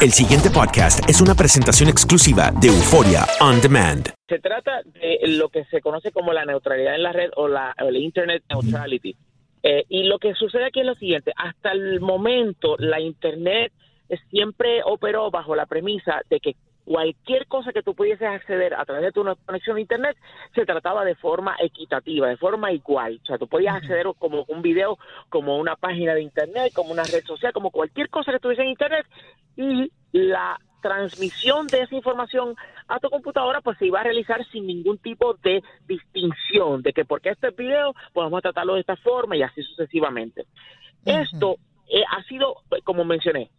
El siguiente podcast es una presentación exclusiva de Euforia On Demand. Se trata de lo que se conoce como la neutralidad en la red o la Internet Neutrality. Eh, y lo que sucede aquí es lo siguiente, hasta el momento la Internet siempre operó bajo la premisa de que cualquier cosa que tú pudieses acceder a través de tu conexión a Internet se trataba de forma equitativa, de forma igual. O sea, tú podías acceder como un video, como una página de Internet, como una red social, como cualquier cosa que tuviese en Internet y la transmisión de esa información a tu computadora pues se iba a realizar sin ningún tipo de distinción de que porque este es video pues vamos a tratarlo de esta forma y así sucesivamente. Esto eh, ha sido, como mencioné,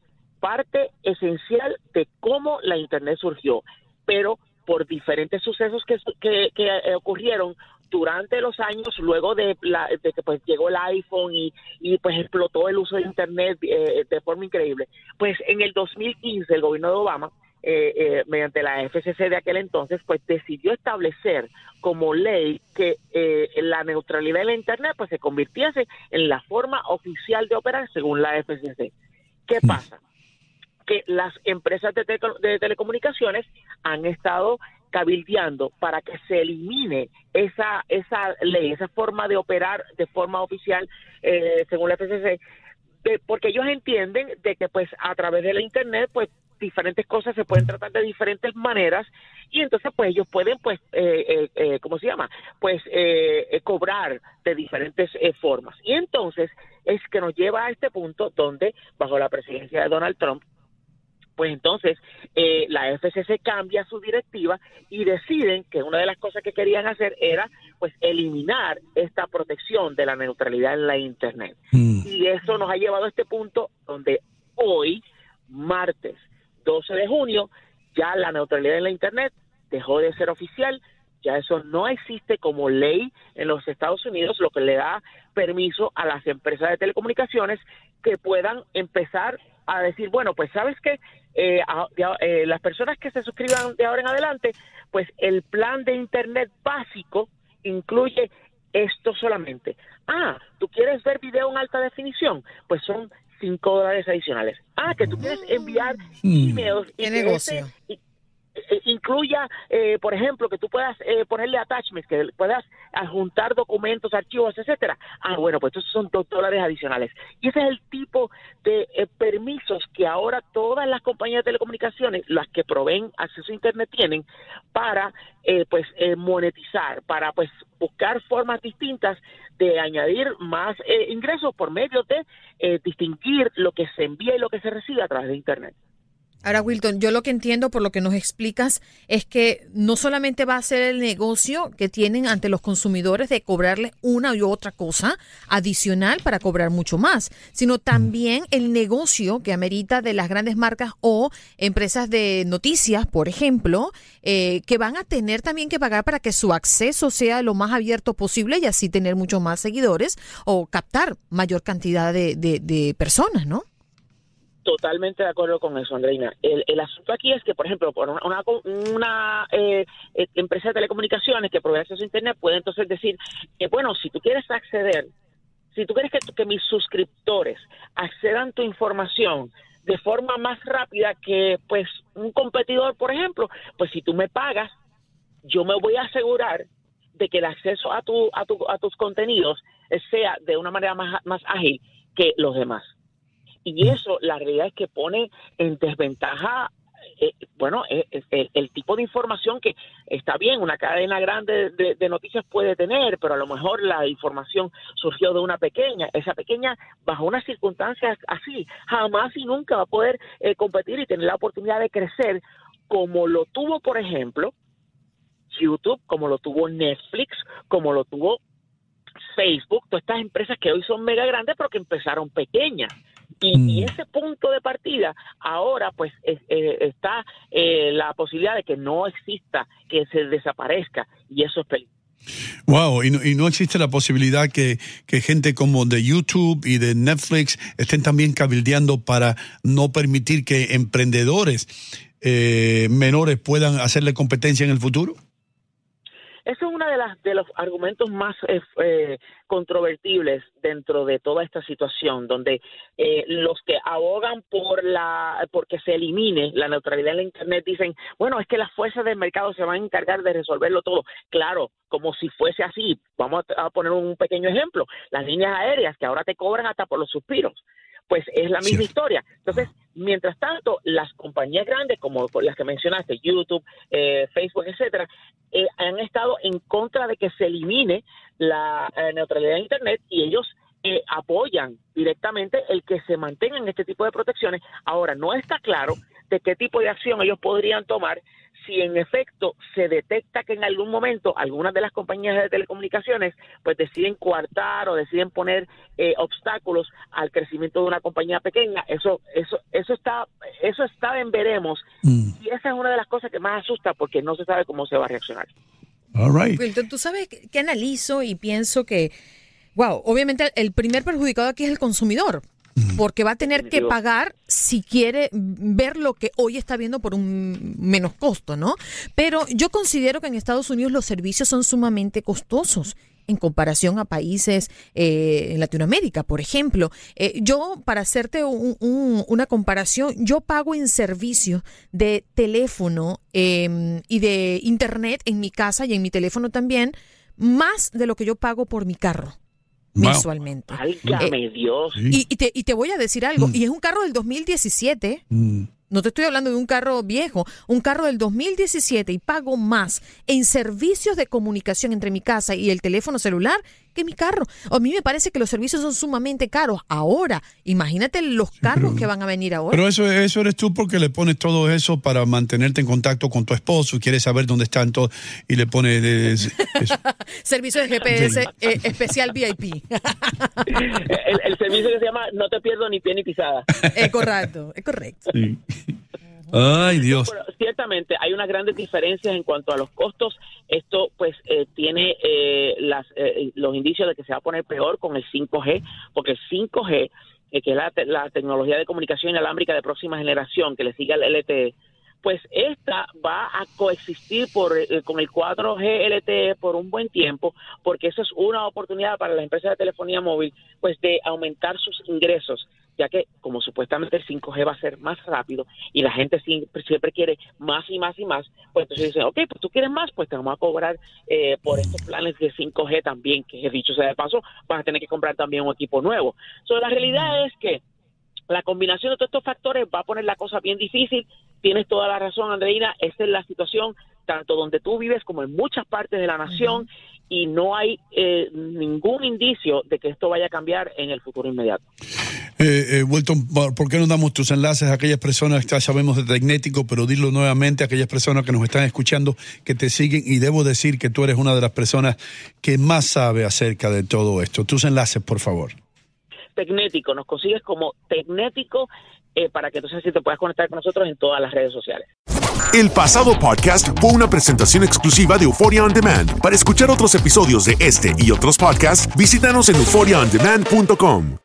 parte esencial de cómo la Internet surgió, pero por diferentes sucesos que, que, que, eh, ocurrieron durante los años, luego de, la, de que pues llegó el iPhone y, y pues explotó el uso de Internet eh, de forma increíble, pues en el 2015 el gobierno de Obama eh, eh, mediante la FCC de aquel entonces, pues decidió establecer como ley que eh, la neutralidad de la Internet pues se convirtiese en la forma oficial de operar según la FCC. ¿Qué pasa? Que las empresas de, te de telecomunicaciones han estado cabildeando para que se elimine esa esa ley, esa forma de operar de forma oficial eh, según la FCC, de, porque ellos entienden de que pues a través de la internet pues diferentes cosas se pueden tratar de diferentes maneras y entonces pues ellos pueden pues eh, eh, eh cómo se llama pues eh, cobrar de diferentes eh, formas. Y entonces es que nos lleva a este punto donde bajo la presidencia de Donald Trump pues entonces eh, la FCC cambia su directiva y deciden que una de las cosas que querían hacer era pues eliminar esta protección de la neutralidad en la internet mm. y eso nos ha llevado a este punto donde hoy martes 12 de junio ya la neutralidad en la internet dejó de ser oficial ya eso no existe como ley en los Estados Unidos, lo que le da permiso a las empresas de telecomunicaciones que puedan empezar a decir, bueno, pues sabes que eh, eh, las personas que se suscriban de ahora en adelante, pues el plan de Internet básico incluye esto solamente. Ah, ¿tú quieres ver video en alta definición? Pues son 5 dólares adicionales. Ah, que tú quieres enviar emails. ¿Qué negocio? Ese, eh, incluya, eh, por ejemplo, que tú puedas eh, ponerle attachments, que puedas adjuntar documentos, archivos, etcétera. Ah, bueno, pues esos son dos dólares adicionales. Y ese es el tipo de eh, permiso compromisos que ahora todas las compañías de telecomunicaciones, las que proveen acceso a Internet, tienen para eh, pues eh, monetizar, para pues buscar formas distintas de añadir más eh, ingresos por medio de eh, distinguir lo que se envía y lo que se recibe a través de Internet. Ahora, Wilton, yo lo que entiendo por lo que nos explicas es que no solamente va a ser el negocio que tienen ante los consumidores de cobrarles una y otra cosa adicional para cobrar mucho más, sino también el negocio que amerita de las grandes marcas o empresas de noticias, por ejemplo, eh, que van a tener también que pagar para que su acceso sea lo más abierto posible y así tener muchos más seguidores o captar mayor cantidad de, de, de personas, ¿no? Totalmente de acuerdo con eso, Andreina. El, asunto aquí es que, por ejemplo, por una, una, una eh, eh, empresa de telecomunicaciones que provee acceso a Internet puede entonces decir que, bueno, si tú quieres acceder, si tú quieres que, que mis suscriptores accedan tu información de forma más rápida que, pues, un competidor, por ejemplo, pues si tú me pagas, yo me voy a asegurar de que el acceso a, tu, a, tu, a tus contenidos sea de una manera más ágil que los demás. Y eso, la realidad es que pone en desventaja, eh, bueno, eh, el, el, tipo de información que está bien, una cadena grande de, de, noticias puede tener, pero a lo mejor la información surgió de una pequeña. Esa pequeña, bajo unas circunstancias así, jamás y nunca va a poder eh, competir y tener la oportunidad de crecer como lo tuvo, por ejemplo, YouTube, como lo tuvo Netflix, como lo tuvo Facebook, todas estas empresas que hoy son mega grandes, pero que empezaron pequeñas. Y, mm. y, ese punto de partida, ahora pues es, eh, está eh, la posibilidad de que no exista, que se desaparezca, y eso es peligroso. Wow, y no, y no, existe la posibilidad que, que, gente como de YouTube y de Netflix estén también cabildeando para no permitir que emprendedores eh, menores puedan hacerle competencia en el futuro? Eso es uno de, las, de los argumentos más eh, eh, controvertibles dentro de toda esta situación, donde eh, los que abogan por la porque se elimine la neutralidad en la Internet dicen, bueno, es que las fuerzas del mercado se van a encargar de resolverlo todo. Claro, como si fuese así. Vamos a, a poner un pequeño ejemplo. Las líneas aéreas que ahora te cobran hasta por los suspiros pues es la misma sí. historia. Entonces, mientras tanto, las compañías grandes, como las que mencionaste, YouTube, eh, Facebook, etcétera, eh, han estado en contra de que se elimine la eh, neutralidad de Internet y ellos eh, apoyan directamente el que se mantengan este tipo de protecciones. Ahora, no está claro de qué tipo de acción ellos podrían tomar si en efecto se detecta que en algún momento algunas de las compañías de telecomunicaciones pues deciden coartar o deciden poner eh, obstáculos al crecimiento de una compañía pequeña, eso eso eso está eso está en veremos mm. y esa es una de las cosas que más asusta porque no se sabe cómo se va a reaccionar. All right. Wilton, tú sabes que analizo y pienso que wow, obviamente el primer perjudicado aquí es el consumidor porque va a tener que pagar si quiere ver lo que hoy está viendo por un menos costo, ¿no? Pero yo considero que en Estados Unidos los servicios son sumamente costosos en comparación a países eh, en Latinoamérica, por ejemplo. Eh, yo, para hacerte un, un, una comparación, yo pago en servicio de teléfono eh, y de internet en mi casa y en mi teléfono también, más de lo que yo pago por mi carro mensualmente. Válgame eh, Dios. Y, y, te, y, te, voy a decir algo, mm. y es un carro del 2017. Mm. No te estoy hablando de un carro viejo, un carro del 2017 y pago más en servicios de comunicación entre mi casa y el teléfono celular que mi carro. A mí me parece que los servicios son sumamente caros. Ahora, imagínate los carros pero, que van a venir ahora. Pero eso, eso eres tú porque le pones todo eso para mantenerte en contacto con tu esposo, quieres saber dónde están todos y le pones de, de, servicio de GPS eh, especial VIP. el, el, servicio que se llama No te pierdo ni pie ni pisada. Es correcto, es correcto. Sí. Ay, Dios. Bueno, ciertamente hay unas grandes diferencias en cuanto a los costos. Esto, pues, eh, tiene eh, las, eh, los indicios de que se va a poner peor con el 5G, porque el 5G, eh, que es la, te la, tecnología de comunicación inalámbrica de próxima generación, que le sigue al LTE, pues esta va a coexistir por, eh, con el 4G LTE por un buen tiempo, porque eso es una oportunidad para las empresas de telefonía móvil, pues de aumentar sus ingresos ya que como supuestamente el 5G va a ser más rápido y la gente siempre, siempre quiere más y más y más, pues entonces dicen, ok, pues tú quieres más, pues te vamos a cobrar eh, por estos planes de 5G también, que dicho sea de paso, vas a tener que comprar también un equipo nuevo. So, la realidad es que La combinación de todos estos factores va a poner la cosa bien difícil. Tienes toda la razón, Andreina. Esta es la situación tanto donde tú vives como en muchas partes de la nación y no hay eh, ningún indicio de que esto vaya a cambiar en el futuro inmediato. Eh, eh, Wilton, ¿por qué no damos tus enlaces a aquellas personas que ya sabemos de Tecnético, pero dilo nuevamente a aquellas personas que nos están escuchando, que te siguen? Y debo decir que tú eres una de las personas que más sabe acerca de todo esto. Tus enlaces, por favor. Tecnético, nos consigues como Tecnético eh, para que entonces te puedas conectar con nosotros en todas las redes sociales. El pasado podcast fue una presentación exclusiva de Euphoria On Demand. Para escuchar otros episodios de este y otros podcasts, visítanos en euphoriaondemand.com.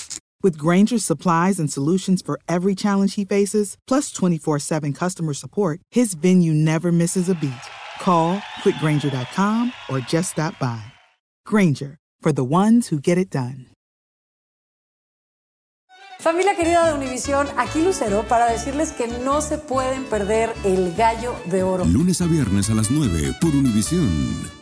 With Granger's supplies and solutions for every challenge he faces, plus 24 7 customer support, his venue never misses a beat. Call quickgranger.com or just stop by. Granger, for the ones who get it done. Familia querida de Univisión, aquí Lucero para decirles que no se pueden perder el gallo de oro. Lunes a viernes a las 9 por Univisión.